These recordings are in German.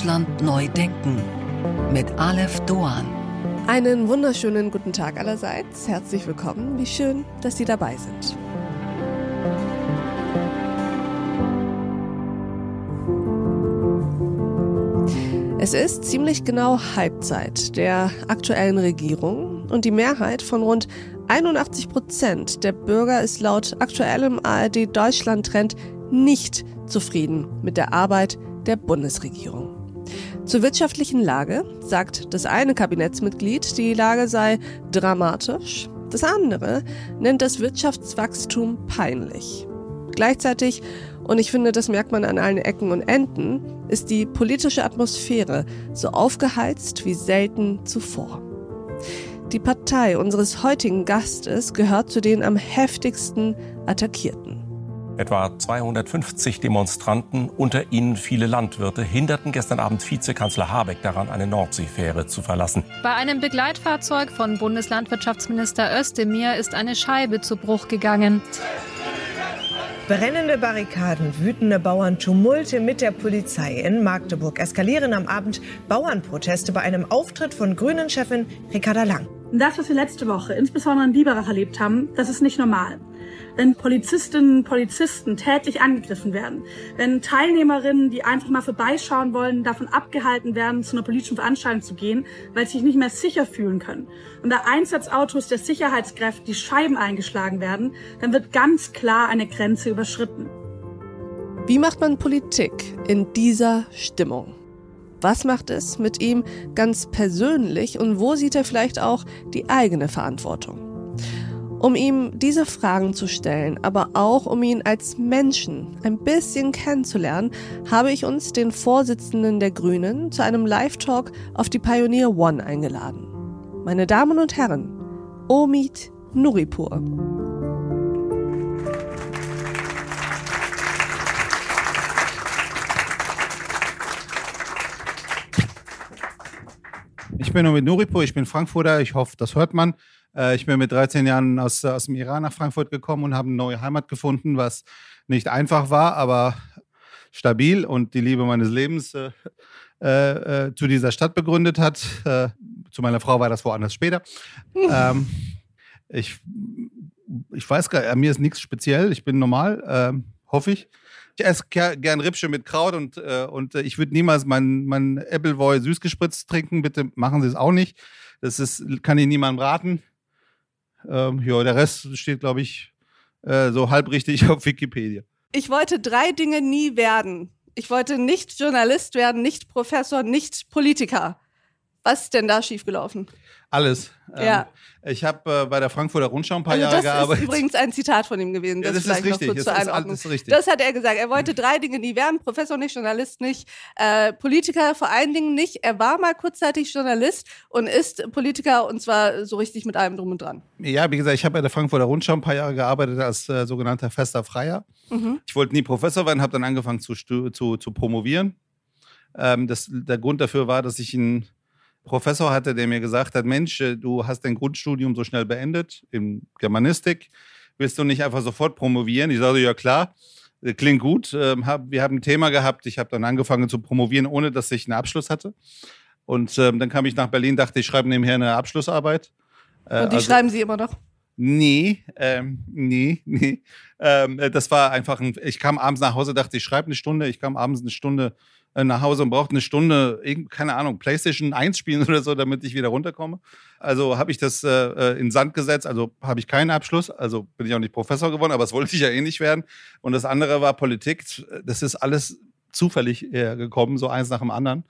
Deutschland neu denken mit Aleph Doan. Einen wunderschönen guten Tag allerseits. Herzlich willkommen. Wie schön, dass Sie dabei sind. Es ist ziemlich genau Halbzeit der aktuellen Regierung und die Mehrheit von rund 81 Prozent der Bürger ist laut aktuellem ARD Deutschland Trend nicht zufrieden mit der Arbeit der Bundesregierung. Zur wirtschaftlichen Lage sagt das eine Kabinettsmitglied, die Lage sei dramatisch. Das andere nennt das Wirtschaftswachstum peinlich. Gleichzeitig, und ich finde, das merkt man an allen Ecken und Enden, ist die politische Atmosphäre so aufgeheizt wie selten zuvor. Die Partei unseres heutigen Gastes gehört zu den am heftigsten attackierten. Etwa 250 Demonstranten, unter ihnen viele Landwirte, hinderten gestern Abend Vizekanzler Habeck daran, eine Nordseefähre zu verlassen. Bei einem Begleitfahrzeug von Bundeslandwirtschaftsminister Özdemir ist eine Scheibe zu Bruch gegangen. Brennende Barrikaden, wütende Bauern, Tumulte mit der Polizei in Magdeburg eskalieren am Abend Bauernproteste bei einem Auftritt von Grünen-Chefin Ricarda Lang. Das, was wir letzte Woche insbesondere in Biberach erlebt haben, das ist nicht normal wenn Polizistinnen und Polizisten tätlich angegriffen werden, wenn Teilnehmerinnen, die einfach mal vorbeischauen wollen, davon abgehalten werden, zu einer politischen Veranstaltung zu gehen, weil sie sich nicht mehr sicher fühlen können. Und da Einsatzautos der Sicherheitskräfte die Scheiben eingeschlagen werden, dann wird ganz klar eine Grenze überschritten. Wie macht man Politik in dieser Stimmung? Was macht es mit ihm ganz persönlich und wo sieht er vielleicht auch die eigene Verantwortung? Um ihm diese Fragen zu stellen, aber auch um ihn als Menschen ein bisschen kennenzulernen, habe ich uns den Vorsitzenden der Grünen zu einem Live-Talk auf die Pioneer One eingeladen. Meine Damen und Herren, Omid Nuripur. Ich bin Omid Nuripur, ich bin Frankfurter, ich hoffe, das hört man. Äh, ich bin mit 13 Jahren aus, aus dem Iran nach Frankfurt gekommen und habe eine neue Heimat gefunden, was nicht einfach war, aber stabil und die Liebe meines Lebens äh, äh, äh zu dieser Stadt begründet hat. Äh, zu meiner Frau war das woanders später. ähm, ich, ich weiß gar nicht, mir ist nichts speziell, ich bin normal, ähm, hoffe ich. Ich esse gern Rippsche mit Kraut und, äh, und ich würde niemals mein, mein Appleboy süßgespritzt trinken. Bitte machen Sie es auch nicht. Das ist, kann ich niemandem raten. Ähm, ja, der Rest steht, glaube ich, äh, so halb richtig auf Wikipedia. Ich wollte drei Dinge nie werden. Ich wollte nicht Journalist werden, nicht Professor, nicht Politiker. Was ist denn da schiefgelaufen? Alles. Ja. Ähm, ich habe äh, bei der Frankfurter Rundschau ein paar also Jahre gearbeitet. Das ist übrigens ein Zitat von ihm gewesen. Das, ja, das ist richtig. Noch kurz das, zur ist, das, richtig. das hat er gesagt. Er wollte drei Dinge nie werden: Professor nicht, Journalist nicht, äh, Politiker vor allen Dingen nicht. Er war mal kurzzeitig Journalist und ist Politiker und zwar so richtig mit allem drum und dran. Ja, wie gesagt, ich habe bei der Frankfurter Rundschau ein paar Jahre gearbeitet als äh, sogenannter fester Freier. Mhm. Ich wollte nie Professor werden, habe dann angefangen zu, zu, zu promovieren. Ähm, das, der Grund dafür war, dass ich ein Professor hatte, der mir gesagt hat, Mensch, äh, du hast dein Grundstudium so schnell beendet in Germanistik, willst du nicht einfach sofort promovieren? Ich sagte, ja klar, äh, klingt gut. Ähm, wir haben ein Thema gehabt, ich habe dann angefangen zu promovieren, ohne dass ich einen Abschluss hatte. Und ähm, dann kam ich nach Berlin, dachte, ich schreibe nebenher eine Abschlussarbeit. Äh, Und die also, schreiben Sie immer noch? Nee, ähm, nee, nee. Ähm, das war einfach ein, ich kam abends nach Hause, dachte, ich schreibe eine Stunde, ich kam abends eine Stunde nach Hause und braucht eine Stunde, keine Ahnung, PlayStation 1 spielen oder so, damit ich wieder runterkomme. Also habe ich das äh, äh, in Sand gesetzt, also habe ich keinen Abschluss, also bin ich auch nicht Professor geworden, aber das wollte ich ja eh nicht werden. Und das andere war Politik. Das ist alles zufällig gekommen, so eins nach dem anderen.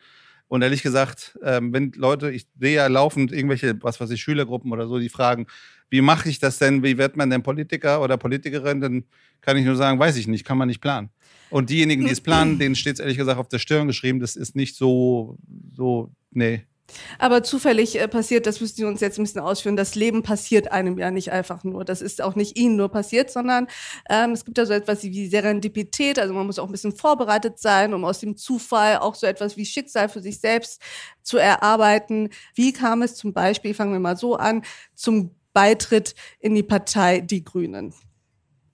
Und ehrlich gesagt, ähm, wenn Leute, ich sehe ja laufend irgendwelche, was weiß ich, Schülergruppen oder so, die fragen, wie mache ich das denn, wie wird man denn Politiker oder Politikerin, dann kann ich nur sagen, weiß ich nicht, kann man nicht planen. Und diejenigen, die es planen, denen steht es ehrlich gesagt auf der Stirn geschrieben, das ist nicht so, so, nee. Aber zufällig äh, passiert, das müssen Sie uns jetzt ein bisschen ausführen, das Leben passiert einem ja nicht einfach nur. Das ist auch nicht Ihnen nur passiert, sondern ähm, es gibt ja so etwas wie Serendipität, also man muss auch ein bisschen vorbereitet sein, um aus dem Zufall auch so etwas wie Schicksal für sich selbst zu erarbeiten. Wie kam es zum Beispiel, fangen wir mal so an, zum Beitritt in die Partei Die Grünen?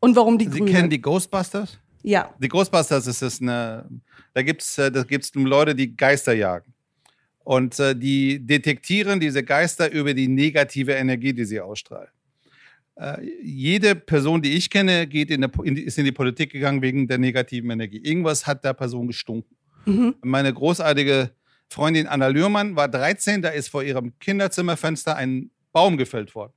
Und warum die Sie Grünen? Sie kennen die Ghostbusters? Ja. Die Ghostbusters ist es eine, da gibt es da gibt's Leute, die Geister jagen. Und äh, die detektieren diese Geister über die negative Energie, die sie ausstrahlen. Äh, jede Person, die ich kenne, geht in der, in, ist in die Politik gegangen wegen der negativen Energie. Irgendwas hat der Person gestunken. Mhm. Meine großartige Freundin Anna Lührmann war 13, da ist vor ihrem Kinderzimmerfenster ein Baum gefällt worden.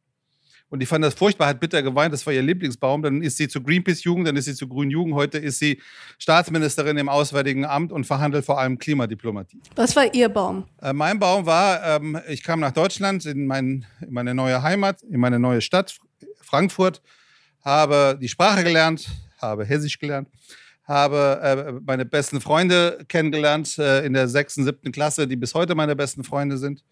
Und die fand das furchtbar, hat bitter geweint, das war ihr Lieblingsbaum. Dann ist sie zu Greenpeace-Jugend, dann ist sie zu Grünen Jugend. Heute ist sie Staatsministerin im Auswärtigen Amt und verhandelt vor allem Klimadiplomatie. Was war Ihr Baum? Äh, mein Baum war, ähm, ich kam nach Deutschland, in, mein, in meine neue Heimat, in meine neue Stadt, Frankfurt, habe die Sprache gelernt, habe Hessisch gelernt, habe äh, meine besten Freunde kennengelernt äh, in der sechsten, siebten Klasse, die bis heute meine besten Freunde sind.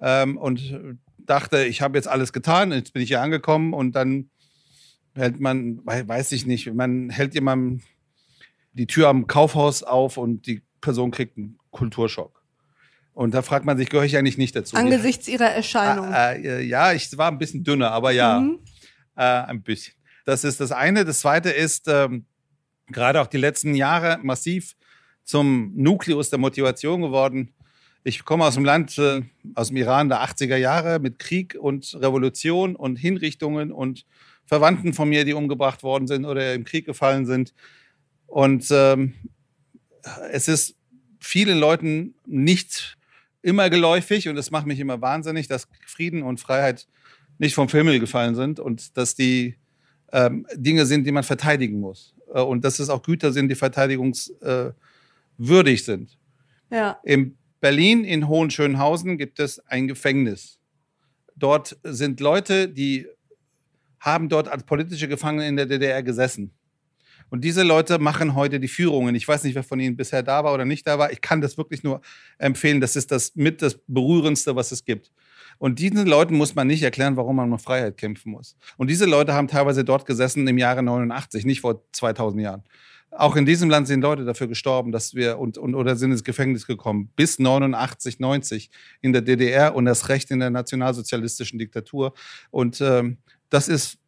Ähm, und dachte, ich habe jetzt alles getan, jetzt bin ich hier angekommen und dann hält man, weiß ich nicht, man hält jemandem die Tür am Kaufhaus auf und die Person kriegt einen Kulturschock. Und da fragt man sich, gehöre ich eigentlich nicht dazu? Angesichts ihrer Erscheinung. Äh, äh, ja, ich war ein bisschen dünner, aber ja, mhm. äh, ein bisschen. Das ist das eine. Das zweite ist, ähm, gerade auch die letzten Jahre massiv zum Nukleus der Motivation geworden, ich komme aus dem Land, äh, aus dem Iran der 80er Jahre mit Krieg und Revolution und Hinrichtungen und Verwandten von mir, die umgebracht worden sind oder im Krieg gefallen sind. Und ähm, es ist vielen Leuten nicht immer geläufig und es macht mich immer wahnsinnig, dass Frieden und Freiheit nicht vom Himmel gefallen sind und dass die ähm, Dinge sind, die man verteidigen muss. Äh, und dass es auch Güter sind, die verteidigungswürdig äh, sind. Ja. Im Berlin in Hohenschönhausen gibt es ein Gefängnis. Dort sind Leute, die haben dort als politische Gefangene in der DDR gesessen. Und diese Leute machen heute die Führungen. Ich weiß nicht, wer von Ihnen bisher da war oder nicht da war. Ich kann das wirklich nur empfehlen. Das ist das mit das Berührendste, was es gibt. Und diesen Leuten muss man nicht erklären, warum man um Freiheit kämpfen muss. Und diese Leute haben teilweise dort gesessen im Jahre 89, nicht vor 2000 Jahren. Auch in diesem Land sind Leute dafür gestorben, dass wir und, und oder sind ins Gefängnis gekommen. Bis 89, 90 in der DDR und das Recht in der nationalsozialistischen Diktatur. Und ähm, das ist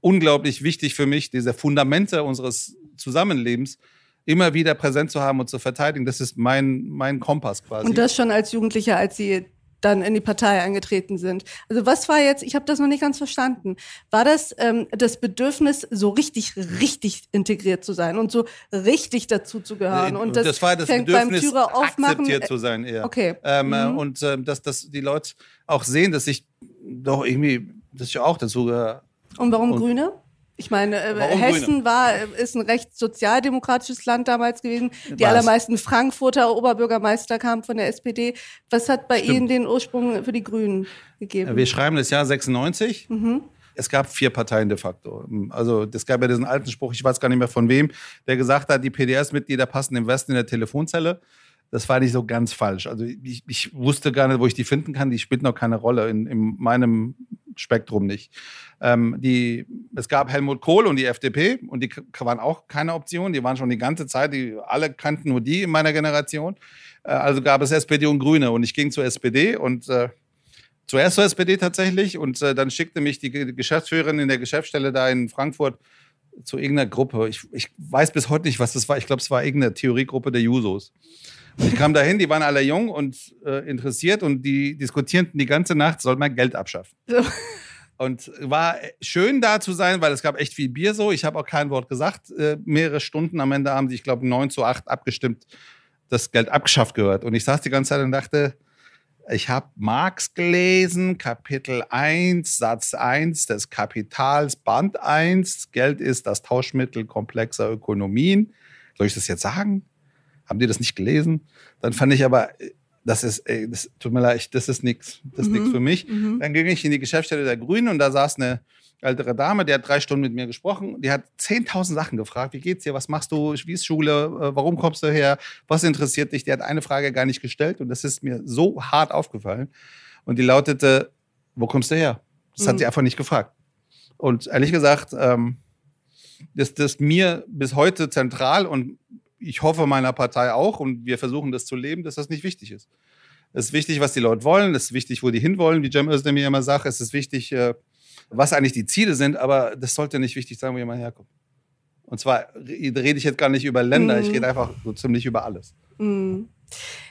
unglaublich wichtig für mich, diese Fundamente unseres Zusammenlebens immer wieder präsent zu haben und zu verteidigen. Das ist mein, mein Kompass quasi. Und das schon als Jugendlicher, als Sie dann in die Partei eingetreten sind. Also was war jetzt, ich habe das noch nicht ganz verstanden, war das ähm, das Bedürfnis, so richtig, richtig integriert zu sein und so richtig dazu zu gehören? Und das, das war das Bedürfnis, aufmachen, akzeptiert zu sein eher. Okay. Ähm, äh, mhm. Und äh, dass, dass die Leute auch sehen, dass ich doch irgendwie, dass ich auch dazu gehöre. Und warum und Grüne? Ich meine, äh, Hessen Grüne? war, äh, ist ein recht sozialdemokratisches Land damals gewesen. Die Was? allermeisten Frankfurter Oberbürgermeister kamen von der SPD. Was hat bei Stimmt. Ihnen den Ursprung für die Grünen gegeben? Wir schreiben das Jahr 96. Mhm. Es gab vier Parteien de facto. Also es gab ja diesen alten Spruch, ich weiß gar nicht mehr von wem, der gesagt hat, die PDS-Mitglieder passen im Westen in der Telefonzelle. Das war nicht so ganz falsch. Also ich, ich wusste gar nicht, wo ich die finden kann. Die spielt noch keine Rolle in, in meinem Spektrum nicht. Ähm, die, es gab Helmut Kohl und die FDP und die waren auch keine Option. Die waren schon die ganze Zeit, die alle kannten nur die in meiner Generation. Äh, also gab es SPD und Grüne und ich ging zur SPD und äh, zuerst zur SPD tatsächlich und äh, dann schickte mich die Geschäftsführerin in der Geschäftsstelle da in Frankfurt zu irgendeiner Gruppe. Ich, ich weiß bis heute nicht, was das war. Ich glaube, es war irgendeine Theoriegruppe der Jusos. Und ich kam dahin, die waren alle jung und äh, interessiert und die diskutierten die ganze Nacht, soll man Geld abschaffen. So. Und war schön da zu sein, weil es gab echt viel Bier so. Ich habe auch kein Wort gesagt. Äh, mehrere Stunden am Ende haben sie, ich glaube, 9 zu 8 abgestimmt, das Geld abgeschafft gehört. Und ich saß die ganze Zeit und dachte, ich habe Marx gelesen, Kapitel 1, Satz 1 des Kapitals, Band 1. Geld ist das Tauschmittel komplexer Ökonomien. Soll ich das jetzt sagen? Haben die das nicht gelesen? Dann fand ich aber, das ist, ey, das tut mir leid, das ist nichts. Das ist mhm. nichts für mich. Mhm. Dann ging ich in die Geschäftsstelle der Grünen und da saß eine ältere Dame, die hat drei Stunden mit mir gesprochen. Die hat 10.000 Sachen gefragt. Wie geht's dir? Was machst du? Wie ist Schule? Äh, warum kommst du her? Was interessiert dich? Die hat eine Frage gar nicht gestellt und das ist mir so hart aufgefallen. Und die lautete, wo kommst du her? Das mhm. hat sie einfach nicht gefragt. Und ehrlich gesagt, ähm, ist das mir bis heute zentral und ich hoffe meiner Partei auch und wir versuchen das zu leben, dass das nicht wichtig ist. Es ist wichtig, was die Leute wollen, es ist wichtig, wo die hinwollen, wie Cem Özdemir immer sagt, es ist wichtig, äh, was eigentlich die Ziele sind, aber das sollte nicht wichtig sein, wo jemand herkommt. Und zwar rede ich jetzt gar nicht über Länder, mhm. ich rede einfach so ziemlich über alles. Mhm.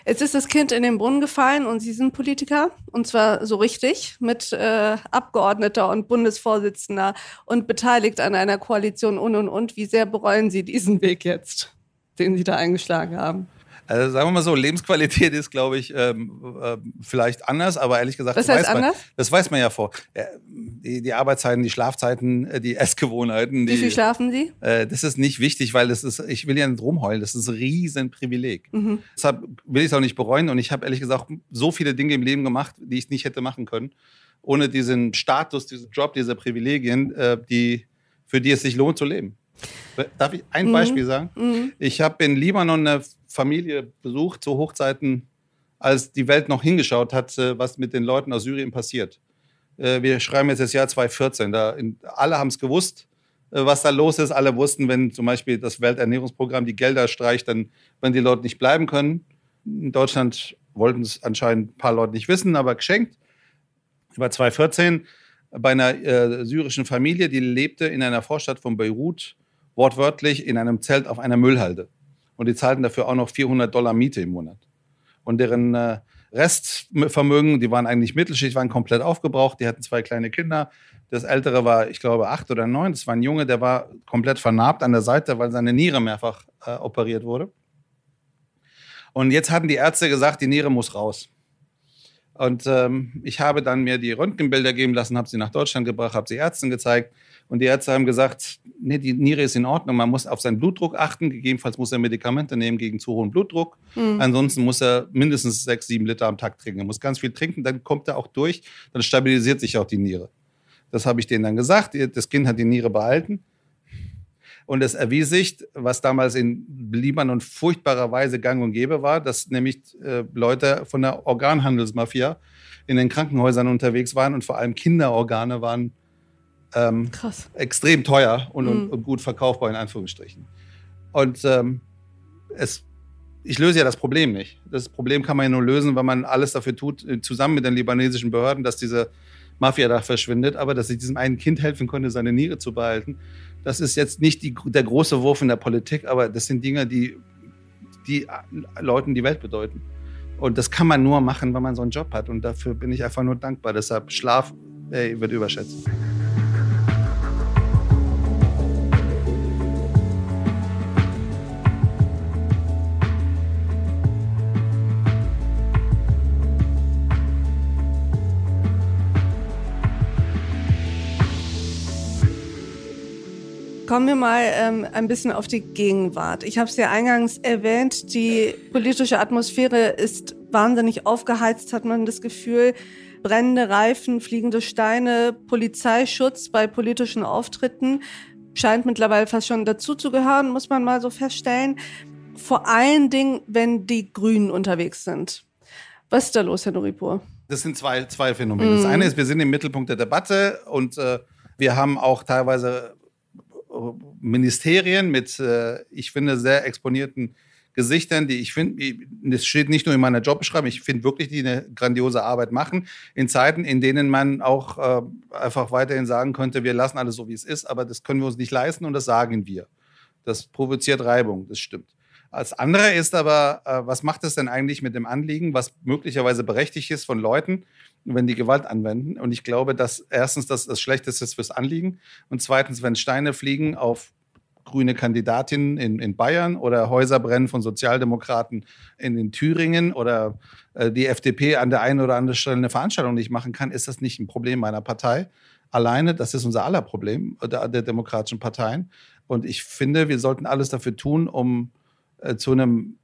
Jetzt ist das Kind in den Brunnen gefallen und Sie sind Politiker und zwar so richtig mit äh, Abgeordneter und Bundesvorsitzender und beteiligt an einer Koalition und und und. Wie sehr bereuen Sie diesen Weg jetzt, den Sie da eingeschlagen haben? Also sagen wir mal so, Lebensqualität ist, glaube ich, ähm, äh, vielleicht anders, aber ehrlich gesagt, Was heißt weiß man, anders? das weiß man ja vor. Äh, die, die, Arbeitszeiten, die Schlafzeiten, äh, die Essgewohnheiten. Die, Wie viel schlafen Sie? Äh, das ist nicht wichtig, weil das ist, ich will ja nicht rumheulen, das ist ein Riesenprivileg. Mhm. Deshalb will ich es auch nicht bereuen und ich habe ehrlich gesagt so viele Dinge im Leben gemacht, die ich nicht hätte machen können, ohne diesen Status, diesen Job, diese Privilegien, äh, die, für die es sich lohnt zu leben. Darf ich ein mhm. Beispiel sagen? Mhm. Ich habe in Libanon eine Familie besucht zu Hochzeiten, als die Welt noch hingeschaut hat, was mit den Leuten aus Syrien passiert. Äh, wir schreiben jetzt das Jahr 2014. Da in, alle haben es gewusst, äh, was da los ist. Alle wussten, wenn zum Beispiel das Welternährungsprogramm die Gelder streicht, dann werden die Leute nicht bleiben können. In Deutschland wollten es anscheinend ein paar Leute nicht wissen, aber geschenkt. Über 2014 bei einer äh, syrischen Familie, die lebte in einer Vorstadt von Beirut wortwörtlich in einem Zelt auf einer Müllhalde. Und die zahlten dafür auch noch 400 Dollar Miete im Monat. Und deren äh, Restvermögen, die waren eigentlich Mittelschicht, waren komplett aufgebraucht. Die hatten zwei kleine Kinder. Das ältere war, ich glaube, acht oder neun. Das war ein Junge, der war komplett vernarbt an der Seite, weil seine Niere mehrfach äh, operiert wurde. Und jetzt hatten die Ärzte gesagt, die Niere muss raus. Und ähm, ich habe dann mir die Röntgenbilder geben lassen, habe sie nach Deutschland gebracht, habe sie Ärzten gezeigt. Und die Ärzte haben gesagt, nee, die Niere ist in Ordnung, man muss auf seinen Blutdruck achten. Gegebenenfalls muss er Medikamente nehmen gegen zu hohen Blutdruck. Mhm. Ansonsten muss er mindestens sechs, sieben Liter am Tag trinken. Er muss ganz viel trinken, dann kommt er auch durch, dann stabilisiert sich auch die Niere. Das habe ich denen dann gesagt. Das Kind hat die Niere behalten. Und es erwies sich, was damals in Libanon furchtbarerweise gang und gäbe war, dass nämlich äh, Leute von der Organhandelsmafia in den Krankenhäusern unterwegs waren und vor allem Kinderorgane waren ähm, extrem teuer und, mhm. und, gut verkaufbar in Anführungsstrichen. Und ähm, es, ich löse ja das Problem nicht. Das Problem kann man ja nur lösen, wenn man alles dafür tut, äh, zusammen mit den libanesischen Behörden, dass diese Mafia da verschwindet. Aber dass ich diesem einen Kind helfen konnte, seine Niere zu behalten, das ist jetzt nicht die, der große Wurf in der Politik, aber das sind Dinge, die, die Leuten die Welt bedeuten. Und das kann man nur machen, wenn man so einen Job hat. Und dafür bin ich einfach nur dankbar. Deshalb Schlaf ey, wird überschätzt. Kommen wir mal ähm, ein bisschen auf die Gegenwart. Ich habe es ja eingangs erwähnt, die politische Atmosphäre ist wahnsinnig aufgeheizt, hat man das Gefühl. Brennende Reifen, fliegende Steine, Polizeischutz bei politischen Auftritten scheint mittlerweile fast schon dazu zu gehören, muss man mal so feststellen. Vor allen Dingen, wenn die Grünen unterwegs sind. Was ist da los, Herr Noripur? Das sind zwei, zwei Phänomene. Mm. Das eine ist, wir sind im Mittelpunkt der Debatte und äh, wir haben auch teilweise Ministerien mit, äh, ich finde, sehr exponierten Gesichtern, die ich finde, das steht nicht nur in meiner Jobbeschreibung, ich finde wirklich, die eine grandiose Arbeit machen, in Zeiten, in denen man auch äh, einfach weiterhin sagen könnte, wir lassen alles so, wie es ist, aber das können wir uns nicht leisten und das sagen wir. Das provoziert Reibung, das stimmt. Als andere ist aber, äh, was macht es denn eigentlich mit dem Anliegen, was möglicherweise berechtigt ist von Leuten, wenn die Gewalt anwenden. Und ich glaube, dass erstens das das Schlechteste ist fürs Anliegen und zweitens, wenn Steine fliegen auf grüne Kandidatinnen in, in Bayern oder Häuser brennen von Sozialdemokraten in, in Thüringen oder äh, die FDP an der einen oder anderen Stelle eine Veranstaltung nicht machen kann, ist das nicht ein Problem meiner Partei alleine. Das ist unser aller Problem der, der demokratischen Parteien. Und ich finde, wir sollten alles dafür tun, um äh, zu einem,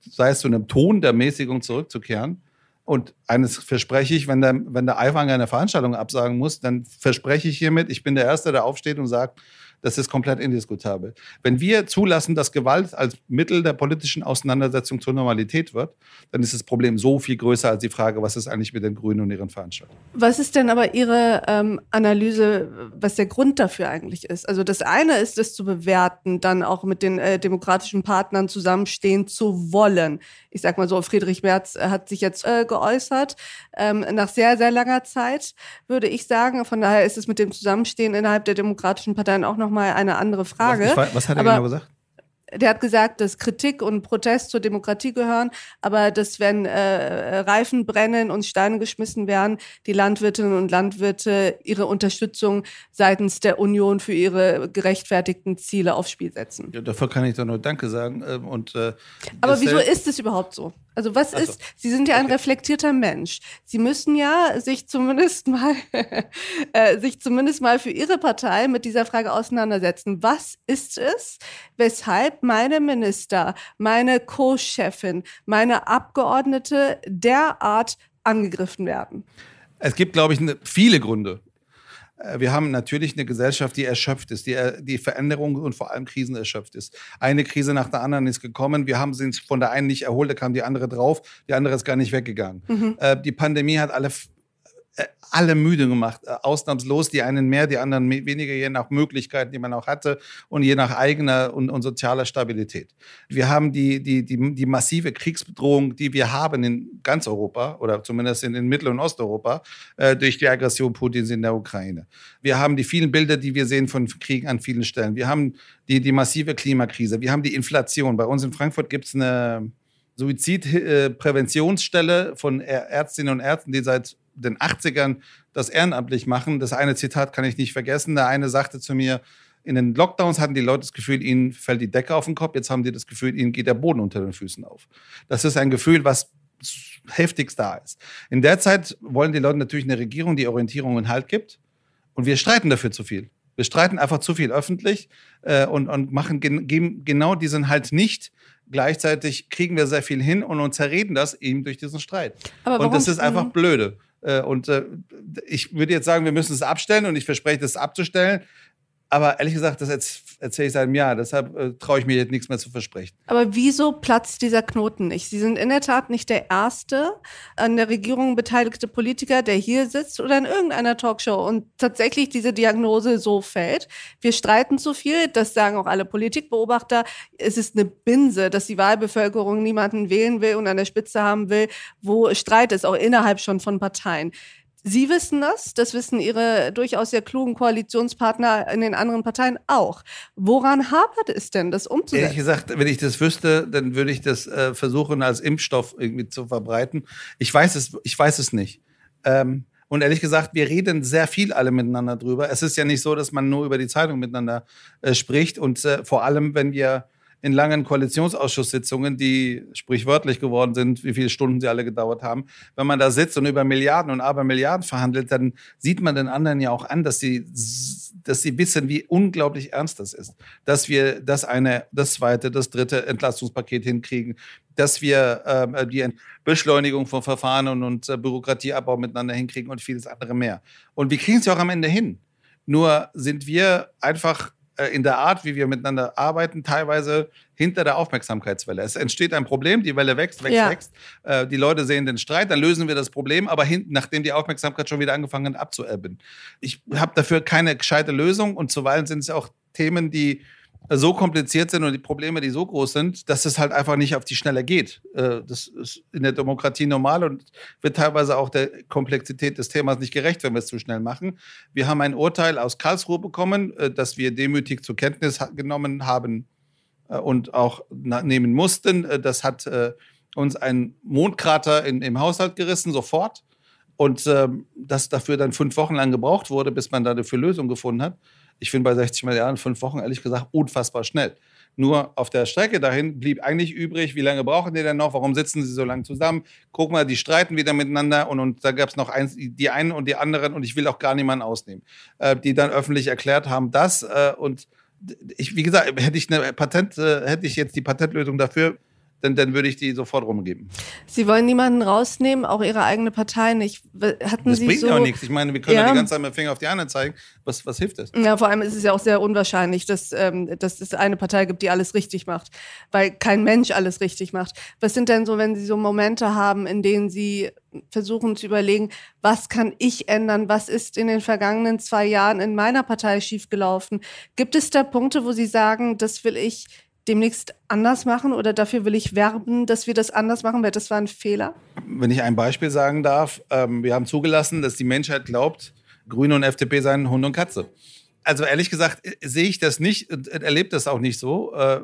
sei es zu einem Ton der Mäßigung zurückzukehren. Und eines verspreche ich, wenn der, wenn der Aiwanger eine Veranstaltung absagen muss, dann verspreche ich hiermit, ich bin der Erste, der aufsteht und sagt, das ist komplett indiskutabel. Wenn wir zulassen, dass Gewalt als Mittel der politischen Auseinandersetzung zur Normalität wird, dann ist das Problem so viel größer als die Frage, was ist eigentlich mit den Grünen und ihren Veranstaltungen. Was ist denn aber Ihre ähm, Analyse, was der Grund dafür eigentlich ist? Also das eine ist es zu bewerten, dann auch mit den äh, demokratischen Partnern zusammenstehen zu wollen. Ich sag mal so, Friedrich Merz äh, hat sich jetzt äh, geäußert, ähm, nach sehr, sehr langer Zeit, würde ich sagen. Von daher ist es mit dem Zusammenstehen innerhalb der demokratischen Parteien auch noch nochmal eine andere Frage. Was, was hat er Aber genau gesagt? der hat gesagt, dass Kritik und Protest zur Demokratie gehören, aber dass wenn äh, Reifen brennen und Steine geschmissen werden, die Landwirtinnen und Landwirte ihre Unterstützung seitens der Union für ihre gerechtfertigten Ziele aufs Spiel setzen. Ja, dafür kann ich doch nur Danke sagen. ähm, Und, äh, Aber wieso ist es überhaupt so? Also was Ach so. ist, Sie sind ja ein Okay. reflektierter Mensch. Sie müssen ja sich zumindest mal, äh, sich zumindest mal für Ihre Partei mit dieser Frage auseinandersetzen. Was ist es, weshalb meine Minister, meine Co-Chefin, meine Abgeordnete derart angegriffen werden? Es gibt, glaube ich, ne, viele Gründe. Äh, Wir haben natürlich eine Gesellschaft, die erschöpft ist, die, äh, die Veränderung und vor allem Krisen erschöpft ist. Eine Krise nach der anderen ist gekommen. Wir haben sie uns von der einen nicht erholt, da kam die andere drauf, die andere ist gar nicht weggegangen. Mhm. Äh, Die Pandemie hat alle, alle müde gemacht, äh, ausnahmslos, die einen mehr, die anderen weniger, je nach Möglichkeiten, die man auch hatte und je nach eigener und, und sozialer Stabilität. Wir haben die, die, die, die massive Kriegsbedrohung, die wir haben in ganz Europa oder zumindest in, in Mittel- und Osteuropa äh, durch die Aggression Putins in der Ukraine. Wir haben die vielen Bilder, die wir sehen von Kriegen an vielen Stellen. Wir haben die, die massive Klimakrise. Wir haben die Inflation. Bei uns in Frankfurt gibt es eine Suizidpräventionsstelle von Ä- Ärztinnen und Ärzten, die seit den 80ern das ehrenamtlich machen. Das eine Zitat kann ich nicht vergessen. Der eine sagte zu mir, in den Lockdowns hatten die Leute das Gefühl, ihnen fällt die Decke auf den Kopf. Jetzt haben die das Gefühl, ihnen geht der Boden unter den Füßen auf. Das ist ein Gefühl, was heftigst da ist. In der Zeit wollen die Leute natürlich eine Regierung, die Orientierung und Halt gibt. Und wir streiten dafür zu viel. Wir streiten einfach zu viel öffentlich äh, und, und machen gen geben genau diesen Halt nicht. Gleichzeitig kriegen wir sehr viel hin und uns zerreden das eben durch diesen Streit. Aber und das ist einfach blöde. Äh, und äh, ich würde jetzt sagen, wir müssen es abstellen und ich verspreche, das abzustellen. Aber ehrlich gesagt, das erz- erzähle ich seit einem Jahr. Deshalb äh, traue ich mir jetzt nichts mehr zu versprechen. Aber wieso platzt dieser Knoten nicht? Sie sind in der Tat nicht der erste an der Regierung beteiligte Politiker, der hier sitzt oder in irgendeiner Talkshow und tatsächlich diese Diagnose so fällt. Wir streiten zu viel, das sagen auch alle Politikbeobachter. Es ist eine Binse, dass die Wahlbevölkerung niemanden wählen will und an der Spitze haben will, wo Streit ist, auch innerhalb schon von Parteien. Sie wissen das, das wissen Ihre durchaus sehr klugen Koalitionspartner in den anderen Parteien auch. Woran hapert es denn, das umzusetzen? Ehrlich gesagt, wenn ich das wüsste, dann würde ich das äh, versuchen, als Impfstoff irgendwie zu verbreiten. Ich weiß es, ich weiß es nicht. Ähm, und ehrlich gesagt, wir reden sehr viel alle miteinander drüber. Es ist ja nicht so, dass man nur über die Zeitung miteinander äh, spricht. Und äh, vor allem, wenn wir in langen Koalitionsausschusssitzungen, die sprichwörtlich geworden sind, wie viele Stunden sie alle gedauert haben, wenn man da sitzt und über Milliarden und Abermilliarden verhandelt, dann sieht man den anderen ja auch an, dass sie, dass sie wissen, wie unglaublich ernst das ist, dass wir das eine, das zweite, das dritte Entlastungspaket hinkriegen, dass wir ähm, die Beschleunigung von Verfahren und, äh, Bürokratieabbau miteinander hinkriegen und vieles andere mehr. Und wir kriegen es ja auch am Ende hin. Nur sind wir einfach äh, in der Art, wie wir miteinander arbeiten, teilweise hinter der Aufmerksamkeitswelle. Es entsteht ein Problem, die Welle wächst, wächst, Ja. wächst. Äh, die Leute sehen den Streit, dann lösen wir das Problem, aber hin, nachdem die Aufmerksamkeit schon wieder angefangen hat abzuebben. Ich habe dafür keine gescheite Lösung und zuweilen sind es auch Themen, die so kompliziert sind und die Probleme, die so groß sind, dass es halt einfach nicht auf die Schnelle geht. Äh, Das ist in der Demokratie normal und wird teilweise auch der Komplexität des Themas nicht gerecht, wenn wir es zu schnell machen. Wir haben ein Urteil aus Karlsruhe bekommen, äh, das wir demütig zur Kenntnis genommen haben äh, und auch nehmen mussten. Das hat uns einen Mondkrater in, im Haushalt gerissen, sofort. Und ähm, das dafür dann fünf Wochen lang gebraucht wurde, bis man da dafür Lösung gefunden hat. Ich finde bei 60 Milliarden fünf Wochen ehrlich gesagt unfassbar schnell. Nur auf der Strecke dahin blieb eigentlich übrig, wie lange brauchen die denn noch? Warum sitzen sie so lange zusammen? Guck mal, die streiten wieder miteinander und, und da gab es noch eins, die einen und die anderen und ich will auch gar niemanden ausnehmen, äh, die dann öffentlich erklärt haben, das äh, und ich, wie gesagt, hätte ich eine Patent, äh, hätte ich jetzt die Patentlösung dafür, dann, dann würde ich die sofort rumgeben. Sie wollen niemanden rausnehmen, auch Ihre eigene Partei nicht. Hatten Das Sie bringt so, ja auch nichts. Ich meine, wir können ja. Ja. die ganze Zeit mit dem Finger auf die anderen zeigen. Was, was hilft das? Ja, vor allem ist es ja auch sehr unwahrscheinlich, dass, ähm, dass es eine Partei gibt, die alles richtig macht, weil kein Mensch alles richtig macht. Was sind denn so, wenn Sie so Momente haben, in denen Sie versuchen zu überlegen, was kann ich ändern, was ist in den vergangenen zwei Jahren in meiner Partei schiefgelaufen? Gibt es da Punkte, wo Sie sagen, das will ich demnächst anders machen oder dafür will ich werben, dass wir das anders machen, weil das war ein Fehler? Wenn ich ein Beispiel sagen darf, ähm, wir haben zugelassen, dass die Menschheit glaubt, Grüne und FDP seien Hund und Katze. Also ehrlich gesagt äh, sehe ich das nicht und äh, erlebe das auch nicht so. Äh,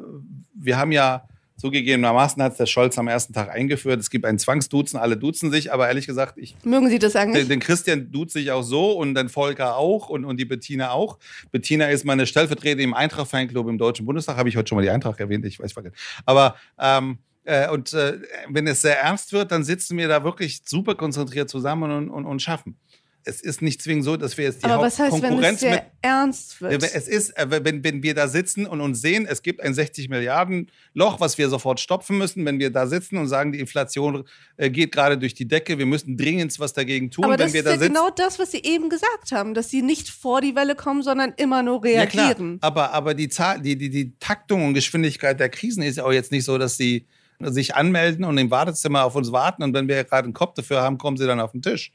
wir haben ja zugegebenermaßen hat es der Scholz am ersten Tag eingeführt. Es gibt ein Zwangsduzen, alle duzen sich, aber ehrlich gesagt, ich. Mögen Sie das eigentlich? Den, den Christian duzt sich auch so und dann Volker auch und, und die Bettina auch. Bettina ist meine Stellvertreterin im Eintracht-Fanclub im Deutschen Bundestag. Habe ich heute schon mal die Eintracht erwähnt, ich weiß nicht. Aber ähm, äh, und äh, wenn es sehr ernst wird, dann sitzen wir da wirklich super konzentriert zusammen und, und, und schaffen es ist nicht zwingend so, dass wir jetzt die Aber was heißt, wenn es sehr mit, ernst wird? Es ist, äh, wenn, wenn wir da sitzen und uns sehen, es gibt ein 60 Milliarden Loch, was wir sofort stopfen müssen, wenn wir da sitzen und sagen, die Inflation äh, geht gerade durch die Decke, wir müssen dringend was dagegen tun. Aber das ist ja genau das, was Sie eben gesagt haben, dass Sie nicht vor die Welle kommen, sondern immer nur reagieren. Ja, aber, aber die, Zahl, die, die, die Taktung und Geschwindigkeit der Krisen ist ja auch jetzt nicht so, dass sie sich anmelden und im Wartezimmer auf uns warten und wenn wir gerade einen Kopf dafür haben, kommen sie dann auf den Tisch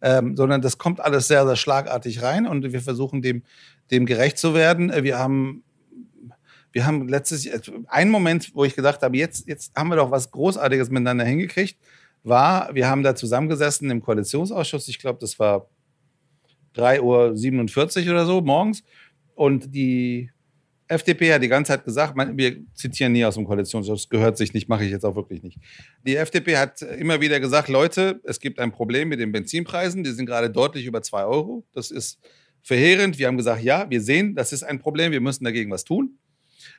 ähm, sondern das kommt alles sehr, sehr schlagartig rein und wir versuchen dem, dem gerecht zu werden. Äh, wir haben wir haben letztes Jahr, einen Moment, wo ich gedacht habe, jetzt, jetzt haben wir doch was Großartiges miteinander hingekriegt, war, wir haben da zusammengesessen im Koalitionsausschuss, ich glaube, das war 3.47 Uhr oder so morgens. Und die FDP hat die ganze Zeit gesagt, wir zitieren nie aus dem Koalitionsausschuss, gehört sich nicht, mache ich jetzt auch wirklich nicht. Die FDP hat immer wieder gesagt, Leute, es gibt ein Problem mit den Benzinpreisen, die sind gerade deutlich über 2 Euro. Das ist verheerend. Wir haben gesagt, ja, wir sehen, das ist ein Problem, wir müssen dagegen was tun.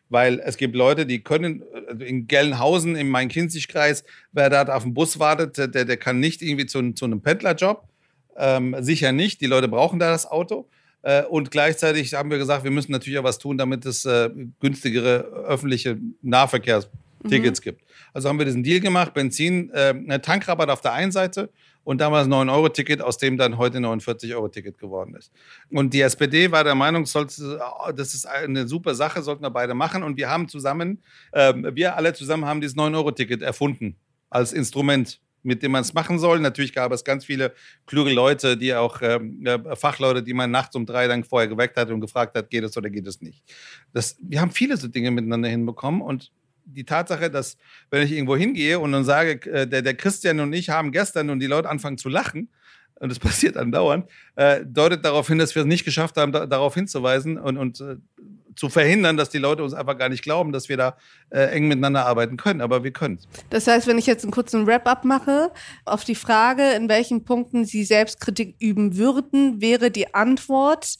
Weil es gibt Leute, die können also in Gelnhausen, im Main-Kinzig-Kreis, wer da auf dem Bus wartet, der, der kann nicht irgendwie zu, zu einem Pendlerjob. Ähm, sicher nicht. Die Leute brauchen da das Auto. Äh, und gleichzeitig haben wir gesagt, wir müssen natürlich auch was tun, damit es äh, günstigere öffentliche Nahverkehrstickets mhm. gibt. Also haben wir diesen Deal gemacht, Benzin, äh, Tankrabatt auf der einen Seite und damals 9-Euro-Ticket, aus dem dann heute 49-Euro-Ticket geworden ist. Und die SPD war der Meinung, das ist eine super Sache, sollten wir beide machen. Und wir haben zusammen, ähm, wir alle zusammen haben dieses 9-Euro-Ticket erfunden als Instrument mit dem man es machen soll. Natürlich gab es ganz viele kluge Leute, die auch ähm, äh, Fachleute, die man nachts um drei dann vorher geweckt hat und gefragt hat, geht es oder geht es nicht. Das, wir haben viele so Dinge miteinander hinbekommen und die Tatsache, dass wenn ich irgendwo hingehe und dann sage, äh, der, der Christian und ich haben gestern und die Leute anfangen zu lachen, und das passiert andauernd, äh, deutet darauf hin, dass wir es nicht geschafft haben, da, darauf hinzuweisen und, und äh, zu verhindern, dass die Leute uns einfach gar nicht glauben, dass wir da äh, eng miteinander arbeiten können. Aber wir können. Das heißt, wenn ich jetzt einen kurzen Wrap-up mache auf die Frage, in welchen Punkten Sie Selbstkritik üben würden, wäre die Antwort,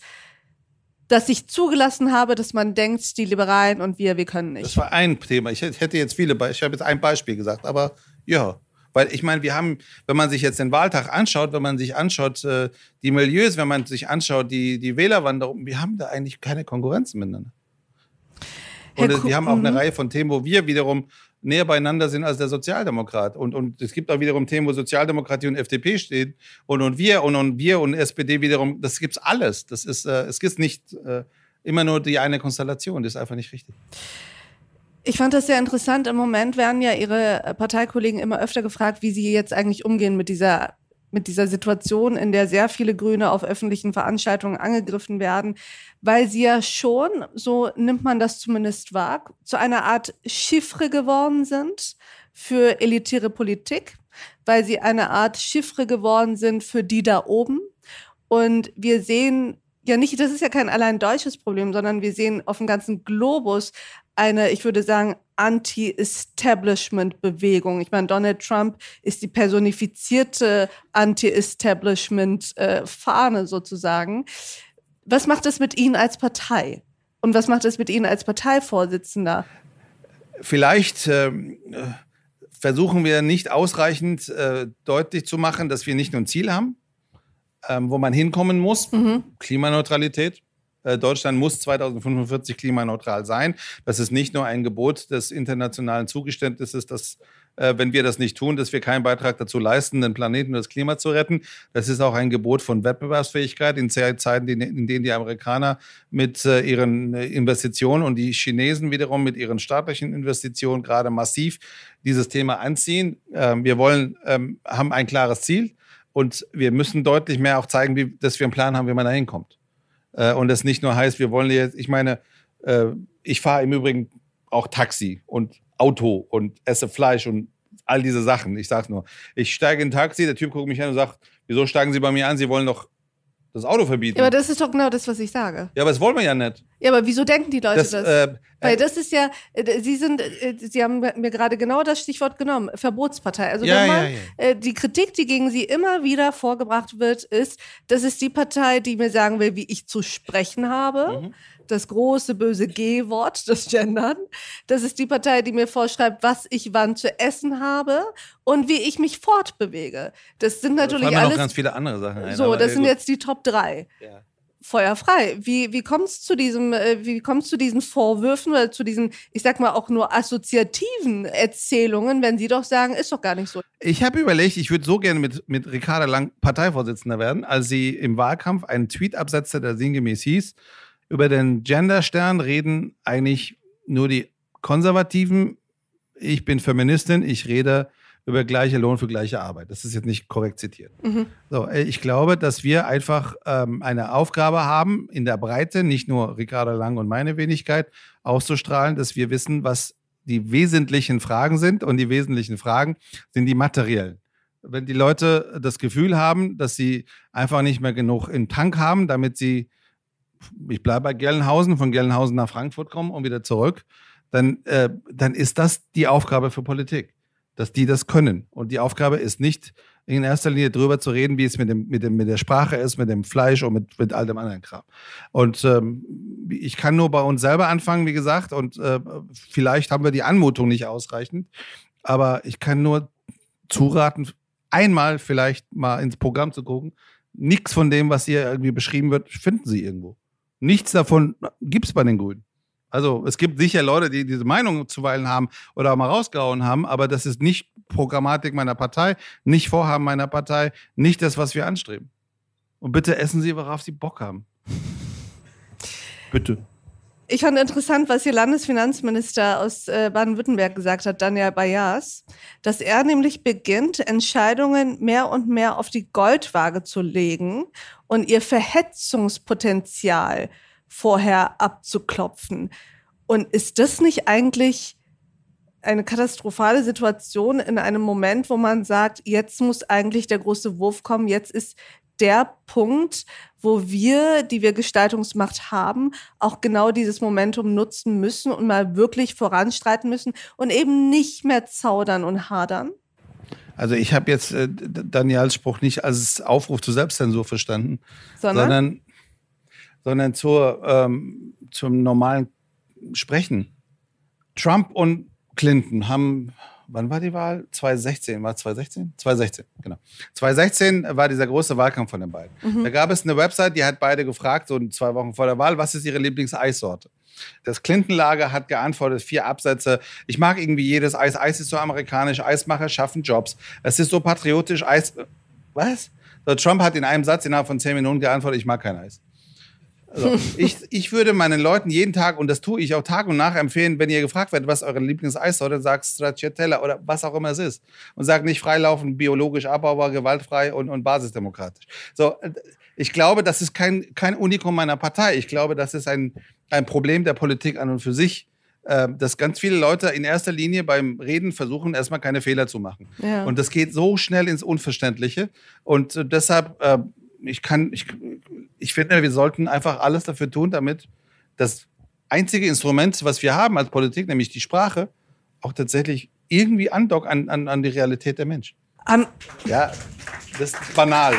dass ich zugelassen habe, dass man denkt, die Liberalen und wir, wir können nicht. Das war ein Thema. Ich hätte jetzt viele Beispiele. Ich habe jetzt ein Beispiel gesagt, aber ja. Weil ich meine, wir haben, wenn man sich jetzt den Wahltag anschaut, wenn man sich anschaut, äh, die Milieus, wenn man sich anschaut, die, die Wählerwanderung, wir haben da eigentlich keine Konkurrenz miteinander. Und wir haben auch eine mhm. Reihe von Themen, wo wir wiederum näher beieinander sind als der Sozialdemokrat. Und, und es gibt auch wiederum Themen, wo Sozialdemokratie und FDP stehen. Und, und wir und, und wir und SPD wiederum, das gibt's alles. Das ist, äh, es gibt nicht äh, immer nur die eine Konstellation. Das ist einfach nicht richtig. Ich fand das sehr interessant. Im Moment werden ja Ihre Parteikollegen immer öfter gefragt, wie Sie jetzt eigentlich umgehen mit dieser mit dieser Situation, in der sehr viele Grüne auf öffentlichen Veranstaltungen angegriffen werden, weil sie ja schon, so nimmt man das zumindest wahr, zu einer Art Chiffre geworden sind für elitäre Politik, weil sie eine Art Chiffre geworden sind für die da oben. Und wir sehen ja nicht, das ist ja kein allein deutsches Problem, sondern wir sehen auf dem ganzen Globus eine, ich würde sagen, Anti-Establishment-Bewegung. Ich meine, Donald Trump ist die personifizierte Anti-Establishment-Fahne sozusagen. Was macht das mit Ihnen als Partei? Und was macht es mit Ihnen als Parteivorsitzender? Vielleicht äh, versuchen wir nicht ausreichend äh, deutlich zu machen, dass wir nicht nur ein Ziel haben, ähm, wo man hinkommen muss, mhm. Klimaneutralität, Deutschland muss 2045 klimaneutral sein. Das ist nicht nur ein Gebot des internationalen Zugeständnisses, dass äh, wenn wir das nicht tun, dass wir keinen Beitrag dazu leisten, den Planeten und das Klima zu retten. Das ist auch ein Gebot von Wettbewerbsfähigkeit in Zeiten, in denen die Amerikaner mit äh, ihren Investitionen und die Chinesen wiederum mit ihren staatlichen Investitionen gerade massiv dieses Thema anziehen. Ähm, wir wollen, ähm, haben ein klares Ziel und wir müssen deutlich mehr auch zeigen, dass wir einen Plan haben, wie man da hinkommt. Äh, und das nicht nur heißt, wir wollen jetzt, ich meine, äh, ich fahre im Übrigen auch Taxi und Auto und esse Fleisch und all diese Sachen. Ich sag's nur. Ich steige in ein Taxi, der Typ guckt mich an und sagt, wieso steigen Sie bei mir an? Sie wollen doch das Auto verbieten. Ja, aber das ist doch genau das, was ich sage. Ja, aber das wollen wir ja nicht. Ja, aber wieso denken die Leute das? Das, äh, Weil äh, das ist ja, äh, Sie sind, äh, Sie haben mir gerade genau das Stichwort genommen, Verbotspartei. Also Ja, wenn man, ja, ja. Die Kritik, die gegen Sie immer wieder vorgebracht wird, ist, das ist die Partei, die mir sagen will, wie ich zu sprechen habe. Mhm. Das große böse G-Wort, das Gendern. Das ist die Partei, die mir vorschreibt, was ich wann zu essen habe und wie ich mich fortbewege. Das sind natürlich fallen mir noch alles. ganz viele andere Sachen ein. so, das äh, sind gut. jetzt die Top 3 Ja. feuerfrei. Wie, wie kommt es zu diesem, äh, wie kommt zu diesen Vorwürfen oder zu diesen, ich sag mal, auch nur assoziativen Erzählungen, wenn Sie doch sagen, ist doch gar nicht so. Ich habe überlegt, ich würde so gerne mit, mit Ricarda Lang Parteivorsitzender werden, als sie im Wahlkampf einen Tweet absetzte, der sinngemäß hieß, über den Genderstern reden eigentlich nur die Konservativen. Ich bin Feministin, ich rede über gleiche Lohn für gleiche Arbeit. Das ist jetzt nicht korrekt zitiert. So, äh, ich glaube, dass wir einfach ähm, eine Aufgabe haben, in der Breite, nicht nur Ricarda Lang und meine Wenigkeit, auszustrahlen, dass wir wissen, was die wesentlichen Fragen sind. Und die wesentlichen Fragen sind die materiellen. Wenn die Leute das Gefühl haben, dass sie einfach nicht mehr genug im Tank haben, damit sie, ich bleibe bei Gelnhausen, von Gelnhausen nach Frankfurt kommen und wieder zurück, dann, äh, dann ist das die Aufgabe für Politik dass die das können. Und die Aufgabe ist nicht in erster Linie drüber zu reden, wie es mit, dem, mit, dem, mit der Sprache ist, mit dem Fleisch und mit, mit all dem anderen Kram. Und ähm, ich kann nur bei uns selber anfangen, wie gesagt, und äh, vielleicht haben wir die Anmutung nicht ausreichend, aber ich kann nur zuraten, einmal vielleicht mal ins Programm zu gucken. Nichts von dem, was hier irgendwie beschrieben wird, finden Sie irgendwo. Nichts davon gibt es bei den Grünen. Also es gibt sicher Leute, die diese Meinung zuweilen haben oder auch mal rausgehauen haben, aber das ist nicht Programmatik meiner Partei, nicht Vorhaben meiner Partei, nicht das, was wir anstreben. Und bitte essen Sie, worauf Sie Bock haben. Bitte. Ich fand interessant, was Ihr Landesfinanzminister aus äh, Baden-Württemberg gesagt hat, Daniel Bayas, dass er nämlich beginnt, Entscheidungen mehr und mehr auf die Goldwaage zu legen und ihr Verhetzungspotenzial vorher abzuklopfen. Und ist das nicht eigentlich eine katastrophale Situation in einem Moment, wo man sagt, jetzt muss eigentlich der große Wurf kommen, jetzt ist der Punkt, wo wir, die wir Gestaltungsmacht haben, auch genau dieses Momentum nutzen müssen und mal wirklich voranstreiten müssen und eben nicht mehr zaudern und hadern? Also ich habe jetzt äh, Daniels Spruch nicht als Aufruf zur Selbstzensur verstanden, Sondern, sondern, sondern zur, ähm, zum normalen Sprechen. Trump und Clinton haben, wann war die Wahl? 2016, war es 2016? 2016, genau. 2016 war dieser große Wahlkampf von den beiden. Da gab es eine Website, die hat beide gefragt, so zwei Wochen vor der Wahl, was ist ihre Lieblingseissorte? Das Clinton-Lager hat geantwortet, vier Absätze. Ich mag irgendwie jedes Eis. Eis ist so amerikanisch. Eismacher schaffen Jobs. Es ist so patriotisch. Eis. Was? So, Trump hat in einem Satz innerhalb von zehn Minuten geantwortet, ich mag kein Eis. Also, ich, ich würde meinen Leuten jeden Tag, und das tue ich auch Tag und Nacht, empfehlen, wenn ihr gefragt werdet, was eure Lieblingseissorte, sagt Stracciatella oder was auch immer es ist. Und sagt nicht freilaufen, biologisch abbaubar, gewaltfrei und, und basisdemokratisch. So, äh, ich glaube, das ist kein, kein Unikum meiner Partei. Ich glaube, das ist ein, ein Problem der Politik an und für sich, äh, dass ganz viele Leute in erster Linie beim Reden versuchen, erstmal keine Fehler zu machen. Ja. Und das geht so schnell ins Unverständliche. Und äh, deshalb, ich kann, ich, ich finde, wir sollten einfach alles dafür tun, damit das einzige Instrument, was wir haben als Politik, nämlich die Sprache, auch tatsächlich irgendwie andockt an, an, an die Realität der Menschen. Am- Ja, das ist banal.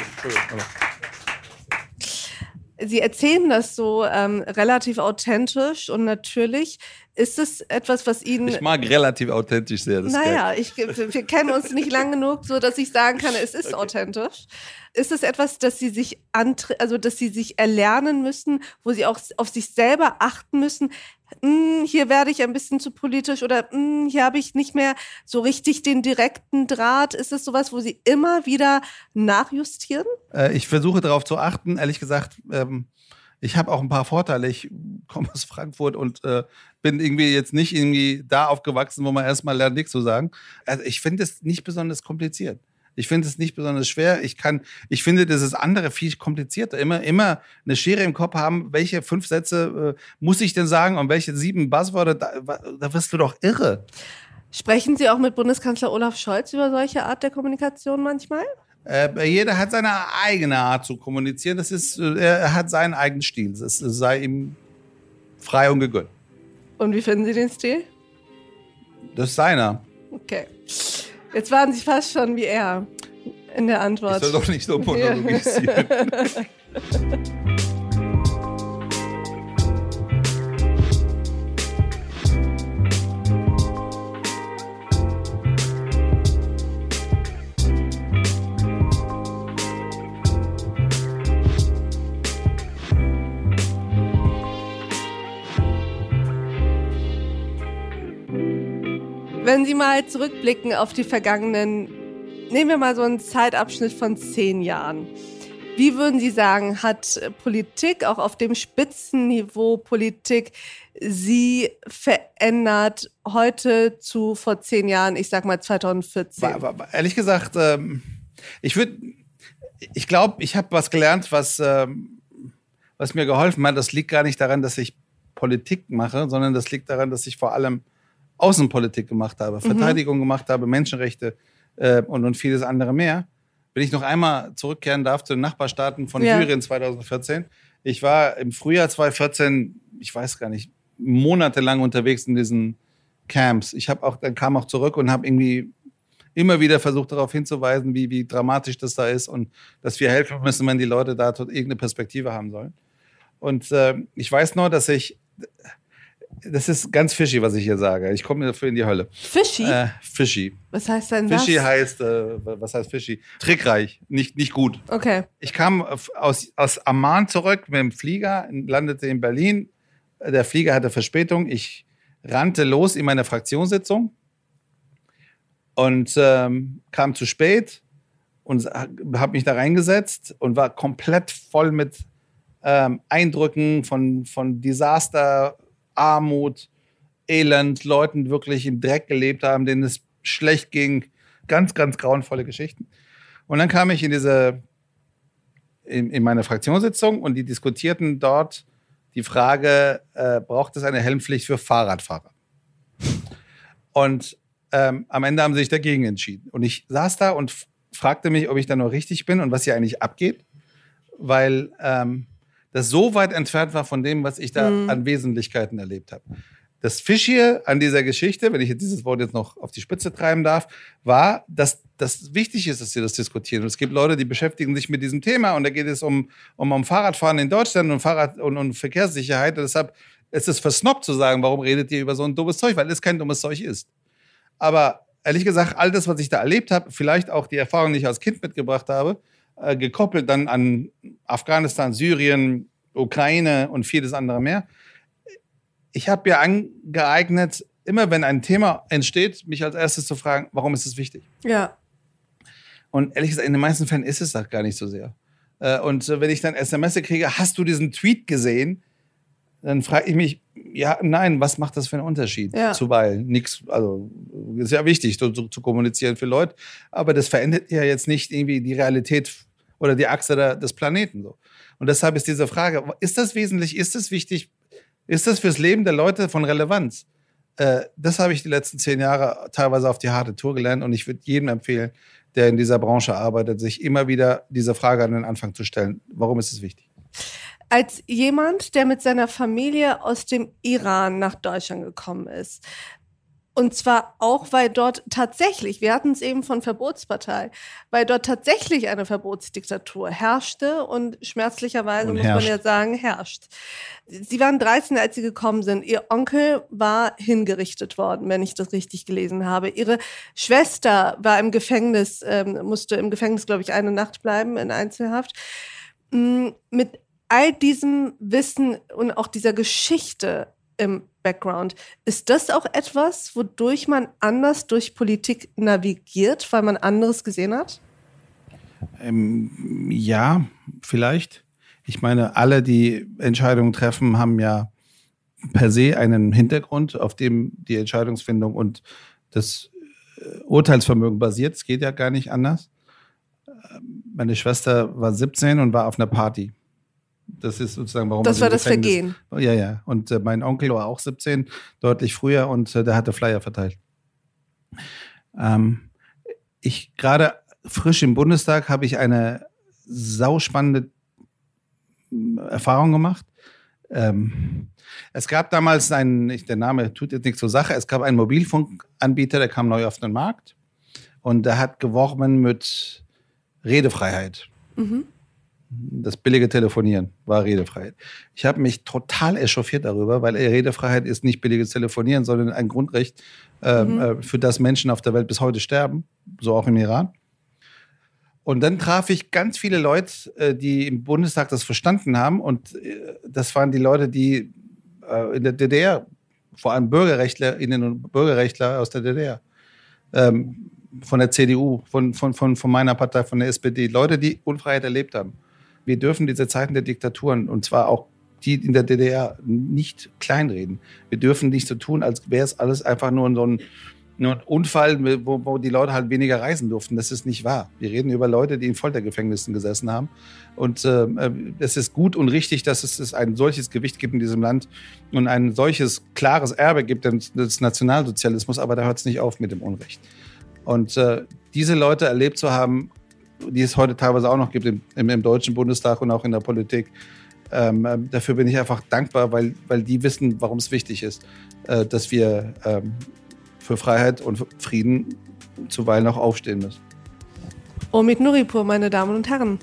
Sie erzählen das so ähm, relativ authentisch und natürlich. Ist es etwas, was Ihnen Ich mag relativ authentisch sehr. Das. Naja, ich, wir kennen uns nicht lang genug, so dass ich sagen kann, es ist authentisch. Ist es etwas, dass sie sich antre also dass sie sich erlernen müssen, wo sie auch auf sich selber achten müssen? Hm, hier werde ich ein bisschen zu politisch oder hm, hier habe ich nicht mehr so richtig den direkten Draht. Ist es sowas, wo sie immer wieder nachjustieren? Äh, ich versuche darauf zu achten. Ehrlich gesagt, ähm, ich habe auch ein paar Vorteile. Ich komme aus Frankfurt und äh, bin irgendwie jetzt nicht irgendwie da aufgewachsen, wo man erstmal lernt, nichts zu sagen. Also ich finde es nicht besonders kompliziert. Ich finde es nicht besonders schwer. Ich kann, ich finde, das ist andere viel komplizierter. Immer, immer eine Schere im Kopf haben, welche fünf Sätze äh, muss ich denn sagen und welche sieben Buzzwörter, da, da wirst du doch irre. Sprechen Sie auch mit Bundeskanzler Olaf Scholz über solche Art der Kommunikation manchmal? Äh, jeder hat seine eigene Art zu kommunizieren. Das ist, äh, er hat seinen eigenen Stil. Es sei ihm frei und gegönnt. Und wie finden Sie den Stil? Das ist seiner. Okay. Jetzt waren Sie fast schon wie er in der Antwort. Ich soll doch nicht so monologisieren. Wenn Sie mal zurückblicken auf die vergangenen, nehmen wir mal so einen Zeitabschnitt von zehn Jahren. Wie würden Sie sagen, hat Politik, auch auf dem Spitzenniveau Politik, Sie verändert heute zu vor zehn Jahren, ich sag mal 2014? War, war, ehrlich gesagt, ähm, ich würde, ich glaube, ich habe was gelernt, was, ähm, was mir geholfen hat. Das liegt gar nicht daran, dass ich Politik mache, sondern das liegt daran, dass ich vor allem Außenpolitik gemacht habe, mhm. Verteidigung gemacht habe, Menschenrechte äh, und, und vieles andere mehr. Wenn ich noch einmal zurückkehren darf zu den Nachbarstaaten von ja. Syrien 2014. Ich war im Frühjahr 2014, ich weiß gar nicht, monatelang unterwegs in diesen Camps. Ich habe auch, dann kam auch zurück und habe irgendwie immer wieder versucht darauf hinzuweisen, wie, wie dramatisch das da ist und dass wir helfen müssen, wenn die Leute da irgendeine Perspektive haben sollen. Und äh, ich weiß nur, dass ich das ist ganz fishy, was ich hier sage. Ich komme dafür in die Hölle. Fishy? Äh, fishy. Was heißt denn fishy das? heißt, äh, was heißt fishy? Trickreich, nicht, nicht gut. Okay. Ich kam aus, aus Amman zurück mit dem Flieger, landete in Berlin. Der Flieger hatte Verspätung. Ich rannte los in meine Fraktionssitzung und ähm, kam zu spät und habe mich da reingesetzt und war komplett voll mit ähm, Eindrücken von, von Desaster, Armut, Elend, Leuten wirklich im Dreck gelebt haben, denen es schlecht ging. Ganz, ganz grauenvolle Geschichten. Und dann kam ich in diese, in, in meine Fraktionssitzung und die diskutierten dort die Frage, äh, braucht es eine Helmpflicht für Fahrradfahrer? Und ähm, am Ende haben sie sich dagegen entschieden. Und ich saß da und fragte mich, ob ich da nur richtig bin und was hier eigentlich abgeht, weil ähm, das so weit entfernt war von dem, was ich da mhm. an Wesentlichkeiten erlebt habe. Das Fischige an dieser Geschichte, wenn ich jetzt dieses Wort jetzt noch auf die Spitze treiben darf, war, dass das wichtig ist, dass sie das diskutieren. Und es gibt Leute, die beschäftigen sich mit diesem Thema und da geht es um, um, um Fahrradfahren in Deutschland und Fahrrad und, und Verkehrssicherheit. Und deshalb ist es versnobbt zu sagen, warum redet ihr über so ein dummes Zeug, weil es kein dummes Zeug ist. Aber ehrlich gesagt, all das, was ich da erlebt habe, vielleicht auch die Erfahrung, die ich als Kind mitgebracht habe, äh, gekoppelt dann an Afghanistan, Syrien, Ukraine und vieles andere mehr. Ich habe mir angeeignet, immer wenn ein Thema entsteht, mich als erstes zu fragen, warum ist es wichtig? Ja. Und ehrlich gesagt, in den meisten Fällen ist es das gar nicht so sehr. Äh, und wenn ich dann SMS kriege, hast du diesen Tweet gesehen? Dann frage ich mich, ja, nein, was macht das für einen Unterschied? Ja. Zuweilen nichts, also ist ja wichtig zu, zu, kommunizieren für Leute, aber das verändert ja jetzt nicht irgendwie die Realität oder die Achse der, des Planeten. So. Und deshalb ist diese Frage, ist das wesentlich, ist das wichtig, ist das fürs Leben der Leute von Relevanz? Äh, das habe ich die letzten zehn Jahre teilweise auf die harte Tour gelernt und ich würde jedem empfehlen, der in dieser Branche arbeitet, sich immer wieder diese Frage an den Anfang zu stellen. Warum ist es wichtig? Als jemand, der mit seiner Familie aus dem Iran nach Deutschland gekommen ist, und zwar auch, weil dort tatsächlich, wir hatten es eben von Verbotspartei, weil dort tatsächlich eine Verbotsdiktatur herrschte und schmerzlicherweise, und muss man ja sagen, herrscht. Sie waren 13, als Sie gekommen sind. Ihr Onkel war hingerichtet worden, wenn ich das richtig gelesen habe. Ihre Schwester war im Gefängnis, ähm, musste im Gefängnis, glaube ich, eine Nacht bleiben in Einzelhaft. Mm, mit all diesem Wissen und auch dieser Geschichte im Background. Ist das auch etwas, wodurch man anders durch Politik navigiert, weil man anderes gesehen hat? Ähm, ja, vielleicht. Ich meine, alle, die Entscheidungen treffen, haben ja per se einen Hintergrund, auf dem die Entscheidungsfindung und das äh, Urteilsvermögen basiert. Es geht ja gar nicht anders. Ähm, meine Schwester war 17 und war auf einer Party. Das ist sozusagen, warum Das war das Vergehen. Ja, ja. Und äh, mein Onkel war auch 17, deutlich früher, und äh, der hatte Flyer verteilt. Ähm, ich gerade frisch im Bundestag habe ich eine sauspannende hm, Erfahrung gemacht. Ähm, es gab damals einen, der Name tut jetzt nichts zur Sache, es gab einen Mobilfunkanbieter, der kam neu auf den Markt und der hat geworben mit Redefreiheit. Mhm. Das billige Telefonieren war Redefreiheit. Ich habe mich total echauffiert darüber, weil Redefreiheit ist nicht billiges Telefonieren, sondern ein Grundrecht, ähm, mhm. äh, für das Menschen auf der Welt bis heute sterben, so auch im Iran. Und dann traf ich ganz viele Leute, äh, die im Bundestag das verstanden haben. Und äh, das waren die Leute, die in der DDR, vor allem Bürgerrechtlerinnen und Bürgerrechtler aus der DDR, ähm, von der CDU, von, von, von, von meiner Partei, von der SPD, Leute, die Unfreiheit erlebt haben. Wir dürfen diese Zeiten der Diktaturen, und zwar auch die in der DDR, nicht kleinreden. Wir dürfen nicht so tun, als wäre es alles einfach nur so ein nur ein Unfall, wo, wo, die Leute halt weniger reisen durften. Das ist nicht wahr. Wir reden über Leute, die in Foltergefängnissen gesessen haben. Und äh, es ist gut und richtig, dass es ein solches Gewicht gibt in diesem Land und ein solches klares Erbe gibt des Nationalsozialismus. Aber da hört es nicht auf mit dem Unrecht. Und äh, diese Leute erlebt zu haben, die es heute teilweise auch noch gibt im, im, im Deutschen Bundestag und auch in der Politik, ähm, äh, dafür bin ich einfach dankbar, weil, weil die wissen, warum es wichtig ist, äh, dass wir ähm, für Freiheit und Frieden zuweilen auch aufstehen müssen. Omid Nuripur, meine Damen und Herren.